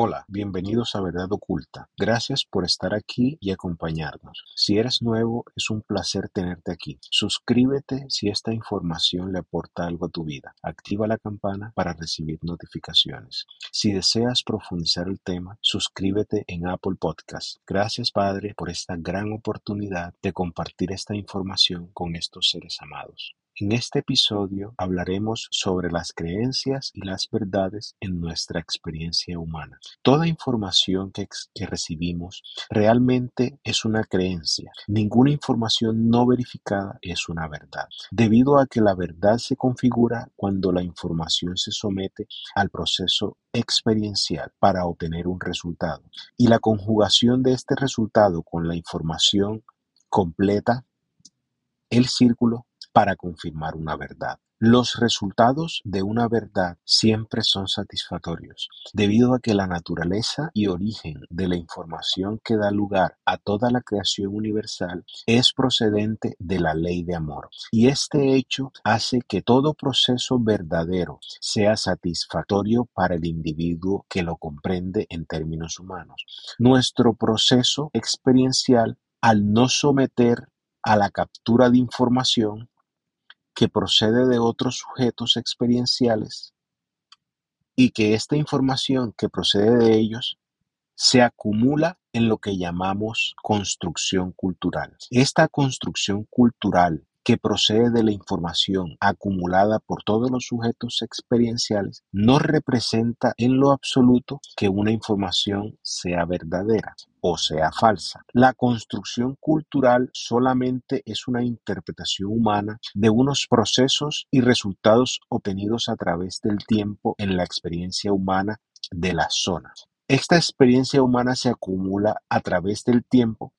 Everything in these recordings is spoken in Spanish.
Hola, bienvenidos a Verdad Oculta. Gracias por estar aquí y acompañarnos. Si eres nuevo, es un placer tenerte aquí. Suscríbete si esta información le aporta algo a tu vida. Activa la campana para recibir notificaciones. Si deseas profundizar el tema, suscríbete en Apple Podcast. Gracias, Padre, por esta gran oportunidad de compartir esta información con estos seres amados. En este episodio hablaremos sobre las creencias y las verdades en nuestra experiencia humana. Toda información que, recibimos realmente es una creencia. Ninguna información no verificada es una verdad, debido a que la verdad se configura cuando la información se somete al proceso experiencial para obtener un resultado. Y la conjugación de este resultado con la información completa el círculo para confirmar una verdad. Los resultados de una verdad siempre son satisfactorios, debido a que la naturaleza y origen de la información que da lugar a toda la creación universal es procedente de la ley de amor. Y este hecho hace que todo proceso verdadero sea satisfactorio para el individuo que lo comprende en términos humanos. Nuestro proceso experiencial, al no someter a la captura de información, que procede de otros sujetos experienciales y que esta información que procede de ellos se acumula en lo que llamamos construcción cultural. Esta construcción cultural que procede de la información acumulada por todos los sujetos experienciales no representa en lo absoluto que una información sea verdadera o sea falsa. La construcción cultural solamente es una interpretación humana de unos procesos y resultados obtenidos a través del tiempo en la experiencia humana de las zonas. Esta experiencia humana se acumula a través del tiempo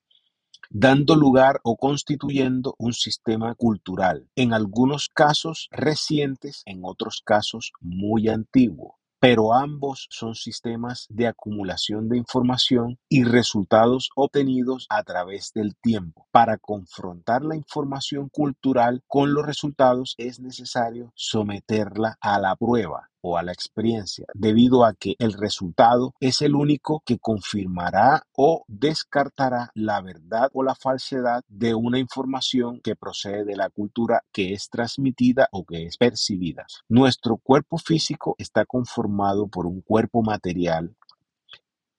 dando lugar o constituyendo un sistema cultural, en algunos casos recientes, en otros casos muy antiguo pero ambos son sistemas de acumulación de información y resultados obtenidos a través del tiempo. Para confrontar la información cultural con los resultados es necesario someterla a la prueba o a la experiencia, debido a que el resultado es el único que confirmará o descartará la verdad o la falsedad de una información que procede de la cultura que es transmitida o que es percibida. Nuestro cuerpo físico está conformado por un cuerpo material,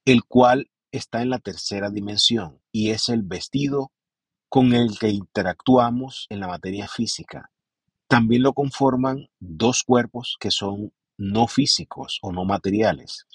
el cual está en la tercera dimensión y es el vestido con el que interactuamos en la materia física. También lo conforman dos cuerpos que son no físicos o no materiales.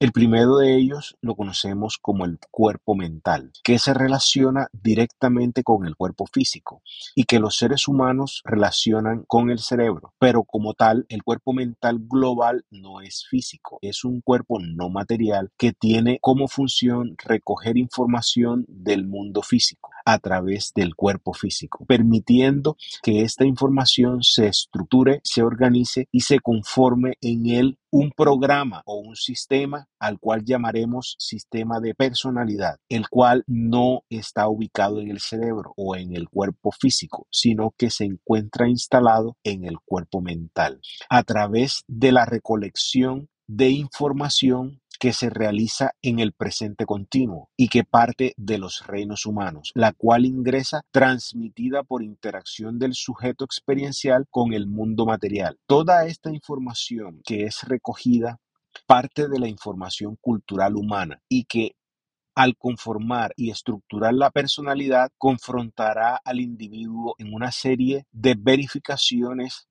El primero de ellos lo conocemos como el cuerpo mental, que se relaciona directamente con el cuerpo físico y que los seres humanos relacionan con el cerebro. Pero como tal, el cuerpo mental global no es físico, es un cuerpo no material que tiene como función recoger información del mundo físico a través del cuerpo físico, permitiendo que esta información se estructure, se organice y se conforme en él un programa o un sistema al cual llamaremos sistema de personalidad, el cual no está ubicado en el cerebro o en el cuerpo físico, sino que se encuentra instalado en el cuerpo mental. A través de la recolección de información que se realiza en el presente continuo y que parte de los reinos humanos, la cual ingresa transmitida por interacción del sujeto experiencial con el mundo material. Toda esta información que es recogida parte de la información cultural humana y que al conformar y estructurar la personalidad, confrontará al individuo en una serie de verificaciones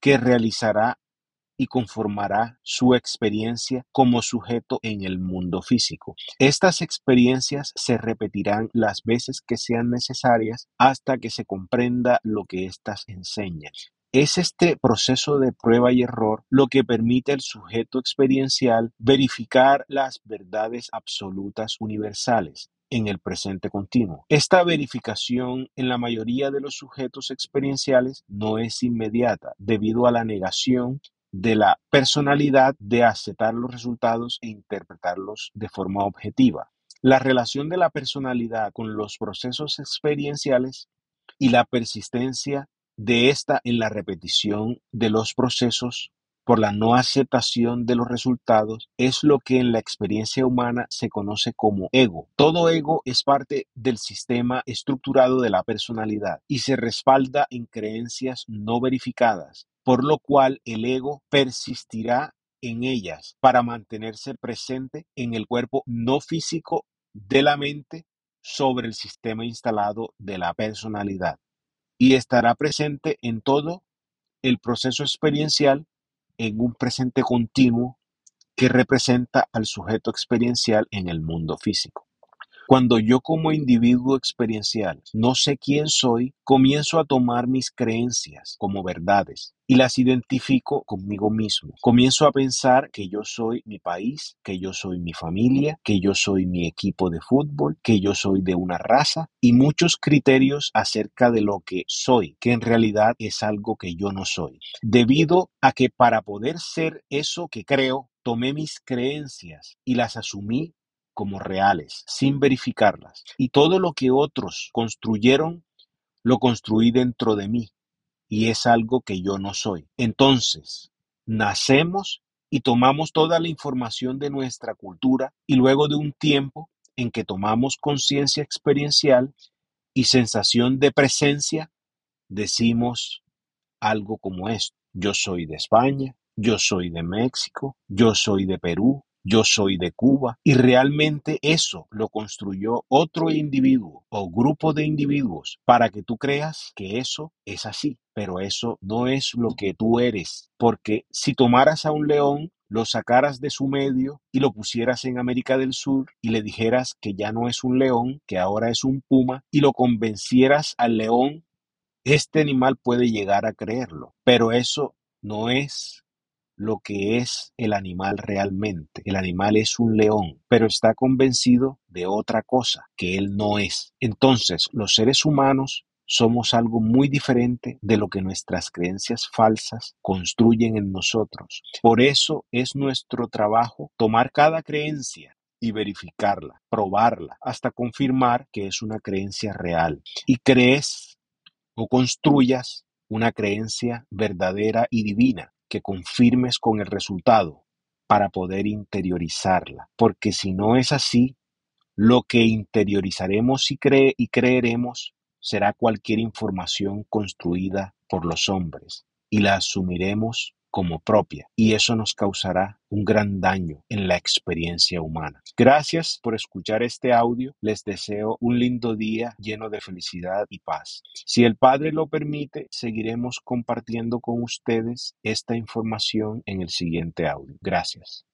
que realizará y conformará su experiencia como sujeto en el mundo físico. Estas experiencias se repetirán las veces que sean necesarias hasta que se comprenda lo que éstas enseñan. Es este proceso de prueba y error lo que permite al sujeto experiencial verificar las verdades absolutas universales en el presente continuo. Esta verificación en la mayoría de los sujetos experienciales no es inmediata debido a la negación de la personalidad de aceptar los resultados e interpretarlos de forma objetiva. La relación de la personalidad con los procesos experienciales y la persistencia de esta en la repetición de los procesos por la no aceptación de los resultados es lo que en la experiencia humana se conoce como ego. Todo ego es parte del sistema estructurado de la personalidad y se respalda en creencias no verificadas, por lo cual el ego persistirá en ellas para mantenerse presente en el cuerpo no físico de la mente sobre el sistema instalado de la personalidad y estará presente en todo el proceso experiencial en un presente continuo que representa al sujeto experiencial en el mundo físico. Cuando yo como individuo experiencial no sé quién soy, comienzo a tomar mis creencias como verdades y las identifico conmigo mismo. Comienzo a pensar que yo soy mi país, que yo soy mi familia, que yo soy mi equipo de fútbol, que yo soy de una raza y muchos criterios acerca de lo que soy, que en realidad es algo que yo no soy. Debido a que para poder ser eso que creo, tomé mis creencias y las asumí como reales, sin verificarlas. Y todo lo que otros construyeron, lo construí dentro de mí, y es algo que yo no soy. Entonces, nacemos y tomamos toda la información de nuestra cultura y luego de un tiempo en que tomamos conciencia experiencial y sensación de presencia, decimos algo como esto. Yo soy de España, yo soy de México, yo soy de Perú, yo soy de Cuba. Y realmente eso lo construyó otro individuo o grupo de individuos para que tú creas que eso es así, pero eso no es lo que tú eres, porque si tomaras a un león lo sacaras de su medio y lo pusieras en América del Sur y le dijeras que ya no es un león, que ahora es un puma, y lo convencieras al león, este animal puede llegar a creerlo, pero eso no es lo que es el animal realmente. El animal es un león, pero está convencido de otra cosa que él no es. Entonces, los seres humanos somos algo muy diferente de lo que nuestras creencias falsas construyen en nosotros. Por eso es nuestro trabajo tomar cada creencia y verificarla, probarla, hasta confirmar que es una creencia real. Y crees o construyas una creencia verdadera y divina que confirmes con el resultado para poder interiorizarla, porque si no es así, lo que interiorizaremos y, y creeremos será cualquier información construida por los hombres y la asumiremos como propia y eso nos causará un gran daño en la experiencia humana. Gracias por escuchar este audio. Les deseo un lindo día lleno de felicidad y paz. Si el Padre lo permite, seguiremos compartiendo con ustedes esta información en el siguiente audio. Gracias.